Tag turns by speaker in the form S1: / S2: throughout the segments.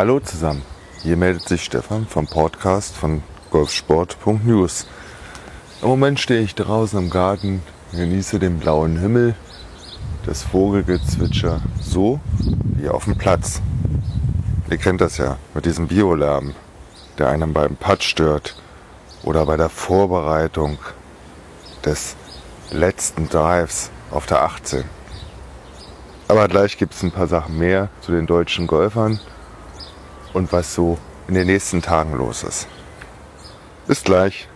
S1: Hallo zusammen, hier meldet sich Stefan vom Podcast von golfsport.news. Im Moment stehe ich draußen im Garten, genieße den blauen Himmel, das Vogelgezwitscher, so wie auf dem Platz. Ihr kennt das ja mit diesem Biolärm, der einem beim Putt stört oder bei der Vorbereitung des letzten Drives auf der 18. Aber gleich gibt es ein paar Sachen mehr zu den deutschen Golfern und was so in den nächsten Tagen los ist. Bis gleich.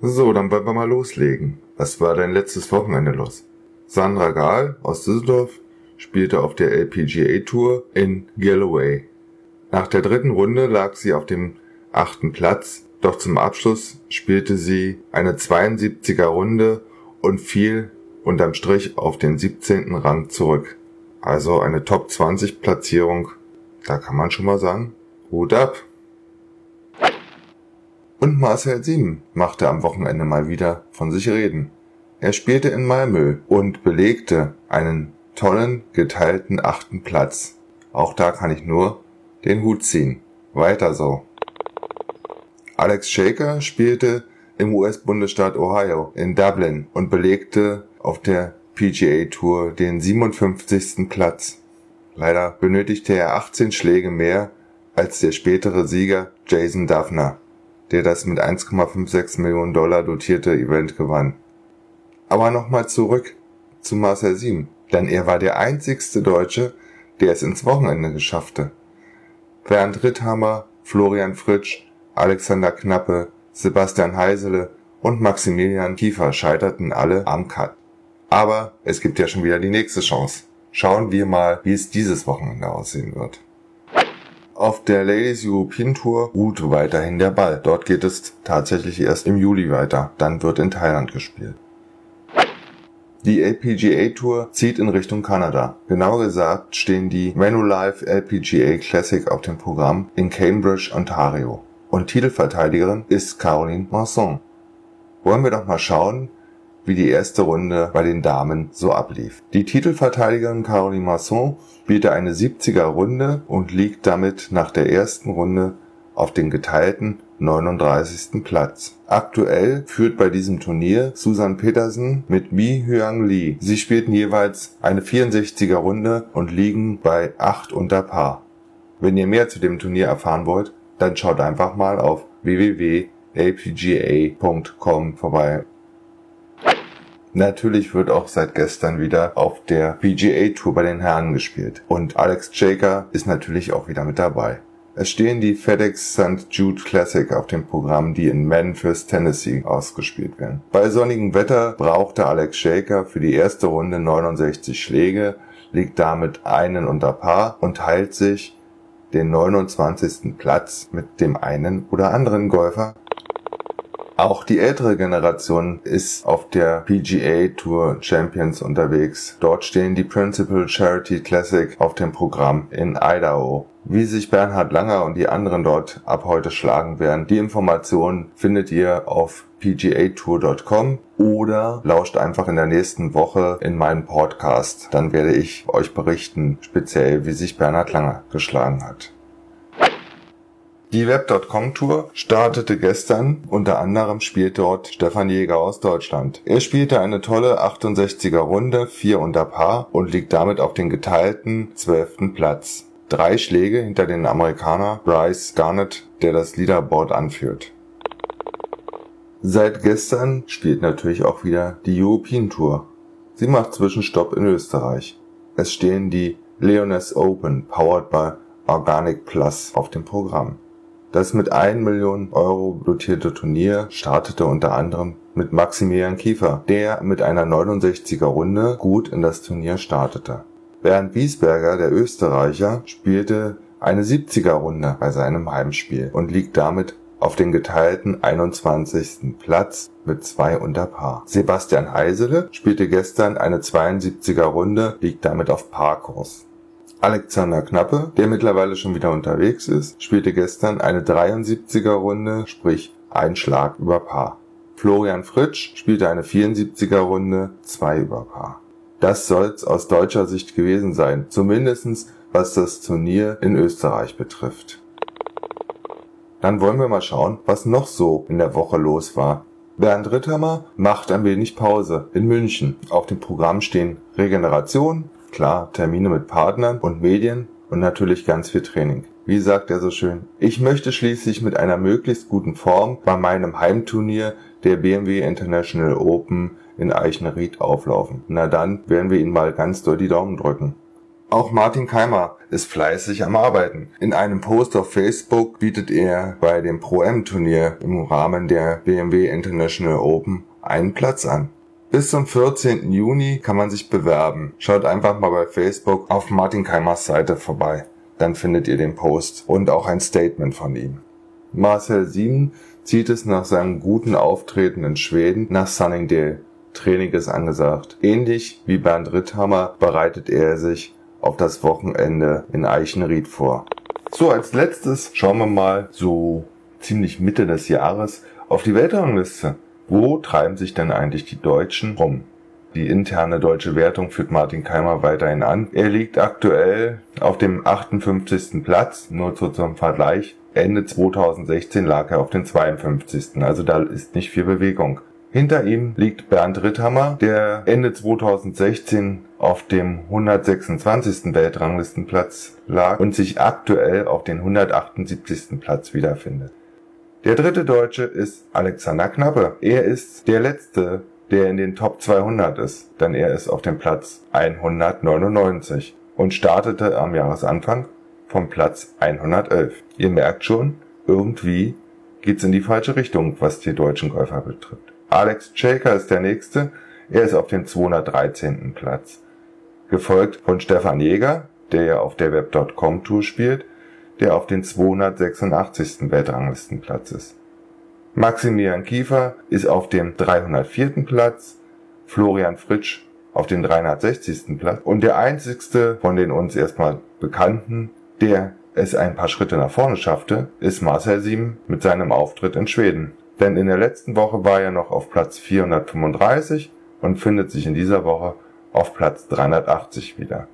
S1: So, dann wollen wir mal loslegen. Was war dein letztes Wochenende los? Sandra Gahl aus Düsseldorf spielte auf der LPGA Tour in Galloway. Nach der dritten Runde lag sie auf dem achten Platz, doch zum Abschluss spielte sie eine 72er Runde und fiel unterm Strich auf den 17. Rang zurück. Also eine Top 20 Platzierung da kann man schon mal sagen, Hut ab. Und Marcel Sieben machte am Wochenende mal wieder von sich reden. Er spielte in Malmö und belegte einen tollen geteilten achten Platz. Auch da kann ich nur den Hut ziehen. Weiter so. Alex Shaker spielte im US-Bundesstaat Ohio in Dublin und belegte auf der PGA Tour den 57. Platz. Leider benötigte er 18 Schläge mehr als der spätere Sieger Jason Duffner, der das mit 1,56 Millionen Dollar dotierte Event gewann. Aber nochmal zurück zu Marcel Siem, denn er war der einzigste Deutsche, der es ins Wochenende geschaffte. Bernd Ritthammer, Florian Fritsch, Alexander Knappe, Sebastian Heisele und Maximilian Kiefer scheiterten alle am Cut. Aber es gibt ja schon wieder die nächste Chance. Schauen wir mal, wie es dieses Wochenende aussehen wird. Auf der Ladies European Tour ruht weiterhin der Ball. Dort geht es tatsächlich erst im Juli weiter. Dann wird in Thailand gespielt. Die LPGA Tour zieht in Richtung Kanada. Genauer gesagt stehen die Manulife LPGA Classic auf dem Programm in Cambridge, Ontario. Und Titelverteidigerin ist Caroline Masson. Wollen wir doch mal schauen, wie die erste Runde bei den Damen so ablief. Die Titelverteidigerin Caroline Masson spielte eine 70er Runde und liegt damit nach der ersten Runde auf den geteilten 39. Platz. Aktuell führt bei diesem Turnier Susan Petersen mit Mi Hyang Lee. Sie spielten jeweils eine 64er Runde und liegen bei 8 unter Paar. Wenn ihr mehr zu dem Turnier erfahren wollt, dann schaut einfach mal auf www.lpga.com vorbei Natürlich wird auch seit gestern wieder auf der PGA Tour bei den Herren gespielt. Und Alex Jaker ist natürlich auch wieder mit dabei. Es stehen die FedEx St. Jude Classic auf dem Programm, die in Memphis, Tennessee ausgespielt werden. Bei sonnigem Wetter brauchte Alex Shaker für die erste Runde 69 Schläge, liegt damit einen unter Paar und teilt sich den 29. Platz mit dem einen oder anderen Golfer auch die ältere Generation ist auf der PGA Tour Champions unterwegs. Dort stehen die Principal Charity Classic auf dem Programm in Idaho. Wie sich Bernhard Langer und die anderen dort ab heute schlagen werden, die Informationen findet ihr auf pgatour.com oder lauscht einfach in der nächsten Woche in meinem Podcast. Dann werde ich euch berichten, speziell wie sich Bernhard Langer geschlagen hat. Die Web.com Tour startete gestern. Unter anderem spielt dort Stefan Jäger aus Deutschland. Er spielte eine tolle 68er Runde, 4 unter Paar und liegt damit auf den geteilten 12. Platz. Drei Schläge hinter den Amerikaner Bryce Garnett, der das Leaderboard anführt. Seit gestern spielt natürlich auch wieder die European Tour. Sie macht Zwischenstopp in Österreich. Es stehen die Leoness Open, powered by Organic Plus, auf dem Programm. Das mit 1 Million Euro dotierte Turnier startete unter anderem mit Maximilian Kiefer, der mit einer 69er Runde gut in das Turnier startete. Bernd Wiesberger, der Österreicher, spielte eine 70er Runde bei seinem Heimspiel und liegt damit auf den geteilten 21. Platz mit zwei unter Paar. Sebastian Heisele spielte gestern eine 72er Runde, liegt damit auf Parkurs. Alexander Knappe, der mittlerweile schon wieder unterwegs ist, spielte gestern eine 73er Runde, sprich ein Schlag über Paar. Florian Fritsch spielte eine 74er Runde, zwei über Paar. Das soll's aus deutscher Sicht gewesen sein. Zumindestens was das Turnier in Österreich betrifft. Dann wollen wir mal schauen, was noch so in der Woche los war. Bernd Ritthammer macht ein wenig Pause in München. Auf dem Programm stehen Regeneration, klar, Termine mit Partnern und Medien und natürlich ganz viel Training. Wie sagt er so schön? Ich möchte schließlich mit einer möglichst guten Form bei meinem Heimturnier der BMW International Open in Eichenried auflaufen. Na dann werden wir Ihnen mal ganz doll die Daumen drücken. Auch Martin Keimer ist fleißig am Arbeiten. In einem Post auf Facebook bietet er bei dem Pro-M-Turnier im Rahmen der BMW International Open einen Platz an. Bis zum 14. Juni kann man sich bewerben. Schaut einfach mal bei Facebook auf Martin Keimers Seite vorbei. Dann findet ihr den Post und auch ein Statement von ihm. Marcel Sieben zieht es nach seinem guten Auftreten in Schweden nach Sunningdale. Training ist angesagt. Ähnlich wie Bernd Ritthammer bereitet er sich auf das Wochenende in Eichenried vor. So, als letztes schauen wir mal so ziemlich Mitte des Jahres auf die Weltrangliste. Wo treiben sich denn eigentlich die Deutschen rum? Die interne deutsche Wertung führt Martin Keimer weiterhin an. Er liegt aktuell auf dem 58. Platz, nur so zum Vergleich. Ende 2016 lag er auf dem 52. Also da ist nicht viel Bewegung. Hinter ihm liegt Bernd Ritthammer, der Ende 2016 auf dem 126. Weltranglistenplatz lag und sich aktuell auf den 178. Platz wiederfindet. Der dritte Deutsche ist Alexander Knappe. Er ist der letzte, der in den Top 200 ist, denn er ist auf dem Platz 199 und startete am Jahresanfang vom Platz 111. Ihr merkt schon, irgendwie geht's in die falsche Richtung, was die deutschen Golfer betrifft. Alex Shaker ist der nächste. Er ist auf dem 213. Platz. Gefolgt von Stefan Jäger, der ja auf der Web.com Tour spielt, der auf den 286. Weltranglistenplatz ist. Maximilian Kiefer ist auf dem 304. Platz, Florian Fritsch auf den 360. Platz und der einzigste von den uns erstmal Bekannten, der es ein paar Schritte nach vorne schaffte, ist Marcel Sieben mit seinem Auftritt in Schweden. Denn in der letzten Woche war er noch auf Platz 435 und findet sich in dieser Woche auf Platz 380 wieder.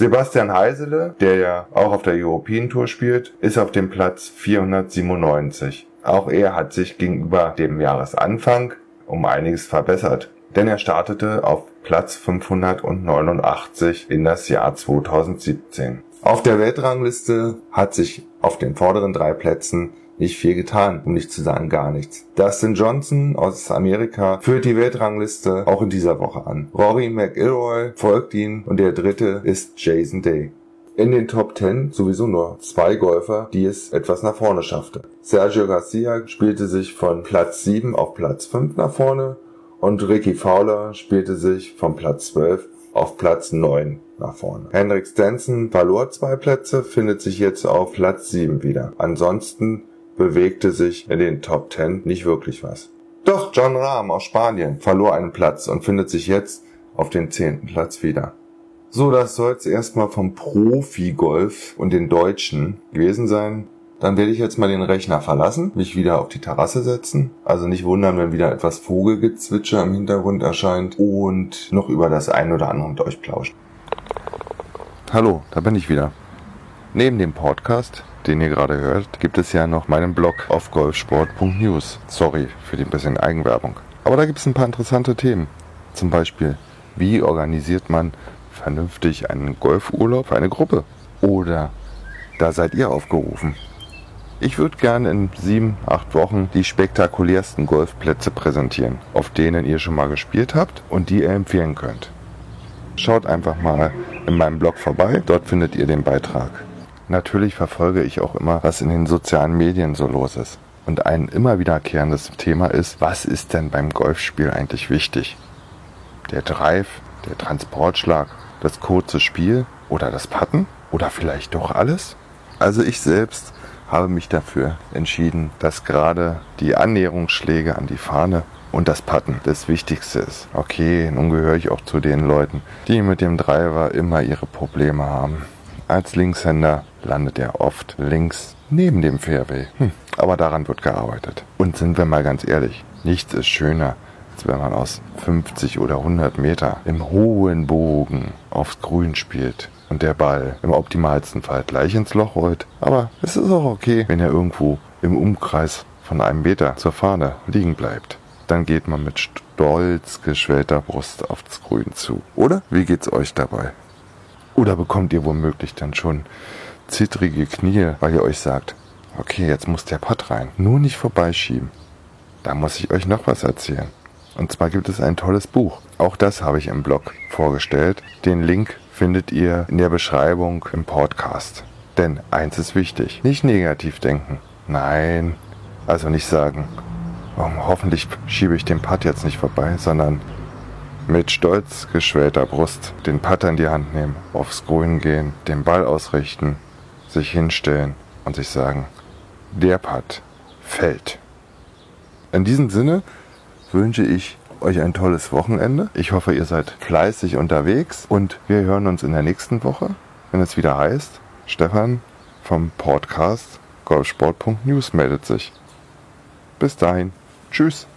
S1: Sebastian Heisele, der ja auch auf der European Tour spielt, ist auf dem Platz 497. Auch er hat sich gegenüber dem Jahresanfang um einiges verbessert, denn er startete auf Platz 589 in das Jahr 2017. Auf der Weltrangliste hat sich auf den vorderen drei Plätzen nicht viel getan, um nicht zu sagen gar nichts. Dustin Johnson aus Amerika führt die Weltrangliste auch in dieser Woche an. Rory McIlroy folgt ihm und der dritte ist Jason Day. In den Top 10 sowieso nur zwei Golfer, die es etwas nach vorne schaffte. Sergio Garcia spielte sich von Platz 7 auf Platz 5 nach vorne und Ricky Fowler spielte sich von Platz 12 auf Platz 9 nach vorne. Hendrik Stenson verlor zwei Plätze, findet sich jetzt auf Platz 7 wieder. Ansonsten bewegte sich in den Top 10 nicht wirklich was. Doch John Rahm aus Spanien verlor einen Platz und findet sich jetzt auf den zehnten Platz wieder. So, das soll es erstmal vom Profi-Golf und den Deutschen gewesen sein. Dann werde ich jetzt mal den Rechner verlassen, mich wieder auf die Terrasse setzen. Also nicht wundern, wenn wieder etwas Vogelgezwitscher im Hintergrund erscheint und noch über das ein oder andere mit euch plauschen. Hallo, da bin ich wieder. Neben dem Podcast den ihr gerade hört, gibt es ja noch meinen Blog auf golfsport.news. Sorry für die bisschen Eigenwerbung. Aber da gibt es ein paar interessante Themen. Zum Beispiel, wie organisiert man vernünftig einen Golfurlaub für eine Gruppe? Oder da seid ihr aufgerufen. Ich würde gerne in sieben, acht Wochen die spektakulärsten Golfplätze präsentieren, auf denen ihr schon mal gespielt habt und die ihr empfehlen könnt. Schaut einfach mal in meinem Blog vorbei, dort findet ihr den Beitrag. Natürlich verfolge ich auch immer, was in den sozialen Medien so los ist. Und ein immer wiederkehrendes Thema ist, was ist denn beim Golfspiel eigentlich wichtig? Der Drive, der Transportschlag, das kurze Spiel oder das Putten? Oder vielleicht doch alles? Also ich selbst habe mich dafür entschieden, dass gerade die Annäherungsschläge an die Fahne und das Putten das Wichtigste ist. Okay, nun gehöre ich auch zu den Leuten, die mit dem Driver immer ihre Probleme haben. Als Linkshänder landet er oft links neben dem Fairway. Hm, aber daran wird gearbeitet. Und sind wir mal ganz ehrlich, nichts ist schöner, als wenn man aus 50 oder 100 Meter im hohen Bogen aufs Grün spielt und der Ball im optimalsten Fall gleich ins Loch rollt. Aber es ist auch okay, wenn er irgendwo im Umkreis von einem Meter zur Fahne liegen bleibt. Dann geht man mit stolz geschwellter Brust aufs Grün zu. Oder? Wie geht's euch dabei? Oder bekommt ihr womöglich dann schon zittrige Knie, weil ihr euch sagt, okay, jetzt muss der Pott rein. Nur nicht vorbeischieben. Da muss ich euch noch was erzählen. Und zwar gibt es ein tolles Buch. Auch das habe ich im Blog vorgestellt. Den Link findet ihr in der Beschreibung im Podcast. Denn eins ist wichtig, nicht negativ denken. Nein, also nicht sagen, oh, hoffentlich schiebe ich den Putt jetzt nicht vorbei, sondern mit stolz geschwellter Brust den Putter in die Hand nehmen, aufs Grün gehen, den Ball ausrichten, sich hinstellen und sich sagen, der Putt fällt. In diesem Sinne wünsche ich euch ein tolles Wochenende. Ich hoffe, ihr seid fleißig unterwegs und wir hören uns in der nächsten Woche, wenn es wieder heißt, Stefan vom Podcast golfsport.news meldet sich. Bis dahin. Tschüss.